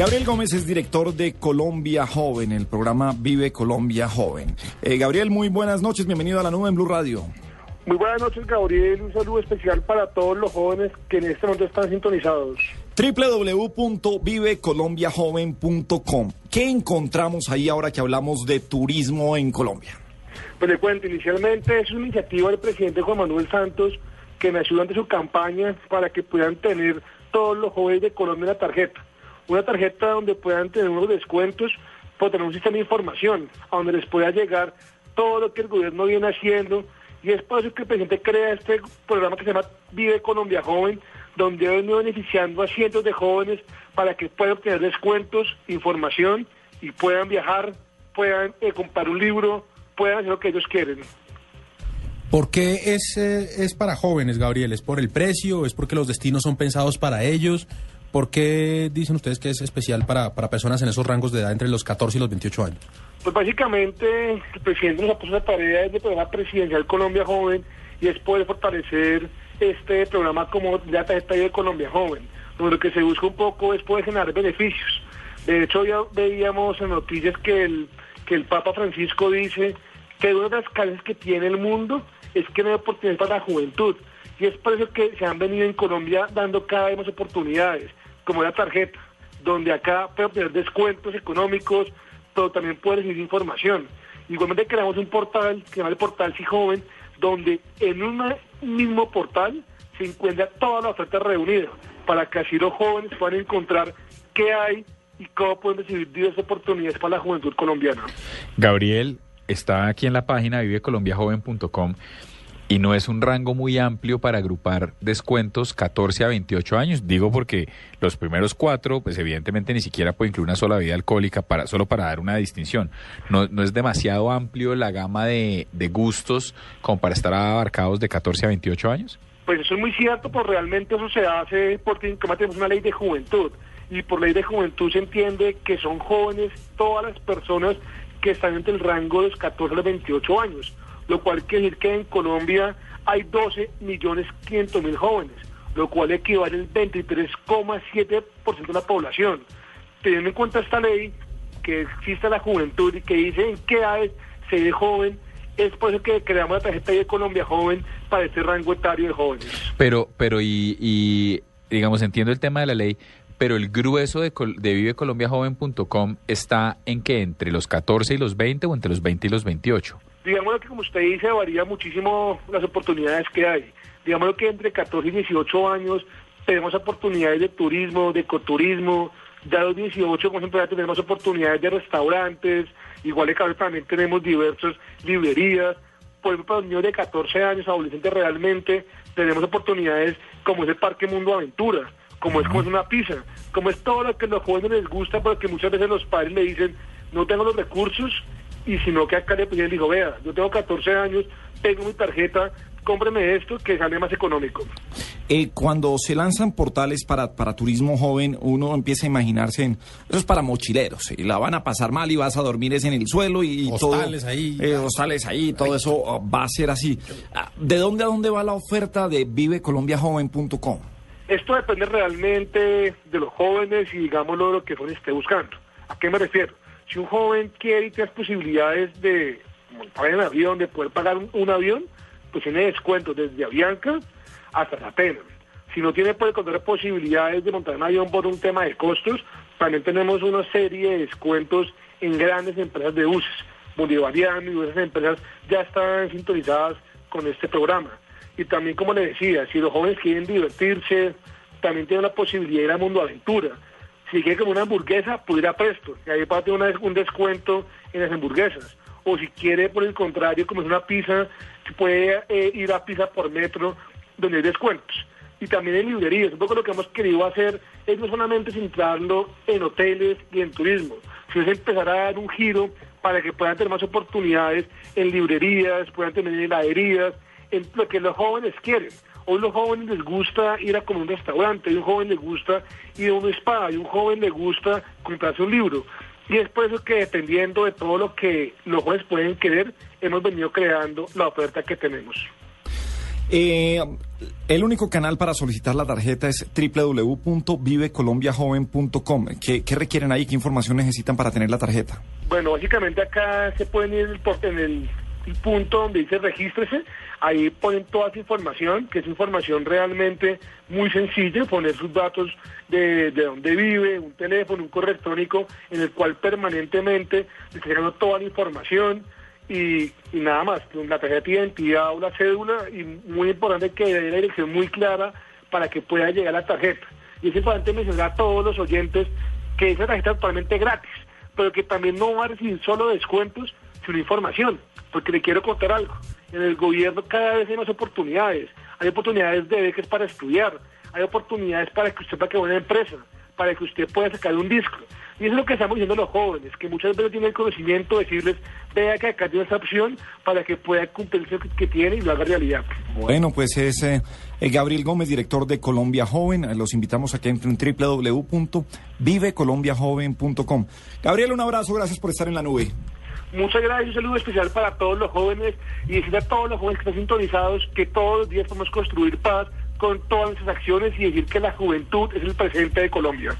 Gabriel Gómez es director de Colombia Joven, el programa Vive Colombia Joven. Eh, Gabriel, muy buenas noches, bienvenido a la nube en Blue Radio. Muy buenas noches, Gabriel. Un saludo especial para todos los jóvenes que en este momento están sintonizados. www.vivecolombiajoven.com. ¿Qué encontramos ahí ahora que hablamos de turismo en Colombia? Pues le cuento, inicialmente es una iniciativa del presidente Juan Manuel Santos que me ayudó ante su campaña para que puedan tener todos los jóvenes de Colombia una tarjeta. Una tarjeta donde puedan tener unos descuentos por tener un sistema de información, a donde les pueda llegar todo lo que el gobierno viene haciendo. Y es por eso que el presidente crea este programa que se llama Vive Colombia Joven, donde ha venido beneficiando a cientos de jóvenes para que puedan obtener descuentos, información y puedan viajar, puedan eh, comprar un libro, puedan hacer lo que ellos quieren. ¿Por qué es, eh, es para jóvenes, Gabriel? ¿Es por el precio? ¿Es porque los destinos son pensados para ellos? ¿Por qué dicen ustedes que es especial para, para personas en esos rangos de edad entre los 14 y los 28 años? Pues básicamente el presidente nos ha puesto la tarea de programa presidencial Colombia Joven y es poder fortalecer este programa como la tarjeta de Colombia Joven, donde lo que se busca un poco es poder generar beneficios. De hecho, ya veíamos en noticias que el, que el Papa Francisco dice que una de las carencias que tiene el mundo es que no hay oportunidades para la juventud. Y es por eso que se han venido en Colombia dando cada vez más oportunidades, como la tarjeta, donde acá puede obtener descuentos económicos, pero también puede recibir información. Igualmente creamos un portal, que se llama el portal Si Joven, donde en un mismo portal se encuentra toda la oferta reunida, para que así los jóvenes puedan encontrar qué hay y cómo pueden recibir diversas oportunidades para la juventud colombiana. Gabriel, está aquí en la página vivecolombiajoven.com y no es un rango muy amplio para agrupar descuentos 14 a 28 años. Digo porque los primeros cuatro, pues evidentemente ni siquiera puede incluir una sola bebida alcohólica para solo para dar una distinción. No, es demasiado amplio la gama de, de gustos como para estar abarcados de 14 a 28 años. Pues eso es muy cierto, pues realmente eso se hace porque como tenemos una ley de juventud y por ley de juventud se entiende que son jóvenes todas las personas que están entre el rango de los 14 a los 28 años, lo cual quiere decir que en Colombia hay 12 millones 500 mil jóvenes, lo cual equivale al 23,7% de la población. Teniendo en cuenta esta ley, que existe la juventud y que dice en qué edades se ve joven, es por eso que creamos la tarjeta de Colombia Joven para este rango etario de jóvenes. Pero, pero y, y digamos, entiendo el tema de la ley, pero el grueso de, de vivecolombiajoven.com está en que entre los 14 y los 20 o entre los 20 y los 28. Digamos que como usted dice, varía muchísimo las oportunidades que hay. Digamos que entre 14 y 18 años tenemos oportunidades de turismo, de ecoturismo, ya a los 18 como siempre ya tenemos oportunidades de restaurantes, igual de cada también tenemos diversas librerías, por ejemplo, para los niños de 14 años, adolescentes realmente, tenemos oportunidades como es el Parque Mundo Aventura, como es como es una pizza, como es todo lo que a los jóvenes les gusta, porque muchas veces los padres le dicen, no tengo los recursos, y sino que acá le piden, le digo, vea, yo tengo 14 años, tengo mi tarjeta, cómpreme esto que sale más económico. Eh, cuando se lanzan portales para, para turismo joven, uno empieza a imaginarse en, eso es para mochileros, y la van a pasar mal y vas a dormir es en el suelo y, y Hostales todo. ahí. Eh, hostales ahí, todo eso uh, va a ser así. Ah, ¿De dónde a dónde va la oferta de vivecolombiajoven.com? Esto depende realmente de los jóvenes y digámoslo lo que esté buscando. ¿A qué me refiero? Si un joven quiere y tiene posibilidades de montar en avión, de poder pagar un, avión, pues tiene descuentos desde Avianca hasta Satena. Si no tiene puede encontrar posibilidades de montar un avión por un tema de costos, también tenemos una serie de descuentos en grandes empresas de buses. Bolivariano y esas empresas ya están sintonizadas con este programa. Y también, como le decía, si los jóvenes quieren divertirse, también tienen la posibilidad de ir a Mundo Aventura. Si quiere como una hamburguesa, puede ir a Presto, y ahí va tener un descuento en las hamburguesas. O si quiere, por el contrario, como es una pizza, puede eh, ir a Pizza por Metro, donde hay descuentos. Y también en librerías. Un poco lo que hemos querido hacer es no solamente centrarlo en hoteles y en turismo, sino es empezar a dar un giro para que puedan tener más oportunidades en librerías, puedan tener en heladerías, en lo que los jóvenes quieren. Hoy los jóvenes les gusta ir a comer un restaurante, a un joven le gusta ir a un spa, a un joven le gusta comprarse un libro. Y es por eso que dependiendo de todo lo que los jóvenes pueden querer, hemos venido creando la oferta que tenemos. Eh, el único canal para solicitar la tarjeta es www.vivecolombiajoven.com. ¿Qué, ¿Qué requieren ahí? ¿Qué información necesitan para tener la tarjeta? Bueno, básicamente acá se pueden ir en el, punto donde dice regístrese, ahí ponen toda esa información, que es información realmente muy sencilla, poner sus datos de, de dónde vive, un teléfono, un correo electrónico, en el cual permanentemente le está toda la información y, y nada más, la tarjeta de identidad o la cédula, y muy importante que dé la dirección muy clara para que pueda llegar la tarjeta. Y es importante mencionar a todos los oyentes que esa tarjeta es totalmente gratis, pero que también no va a recibir solo descuentos, sino información, porque le quiero contar algo. En el gobierno cada vez hay más oportunidades. Hay oportunidades de becas para estudiar, hay oportunidades para que usted para que una empresa, para que usted pueda sacar un disco. Y eso es lo que estamos diciendo los jóvenes, que muchas veces tienen el conocimiento, decirles, vea que acá tiene esta opción para que pueda cumplir lo que, que tiene y lo haga realidad. Bueno, pues es eh, eh, Gabriel Gómez, director de Colombia Joven. Eh, Los invitamos a que entren en www.vivecolombiajoven.com. Gabriel, un abrazo, gracias por estar en la nube. Muchas gracias, un saludo especial para todos los jóvenes y decirle a todos los jóvenes que están sintonizados que todos los días podemos construir paz con todas nuestras acciones y decir que la juventud es el presente de Colombia.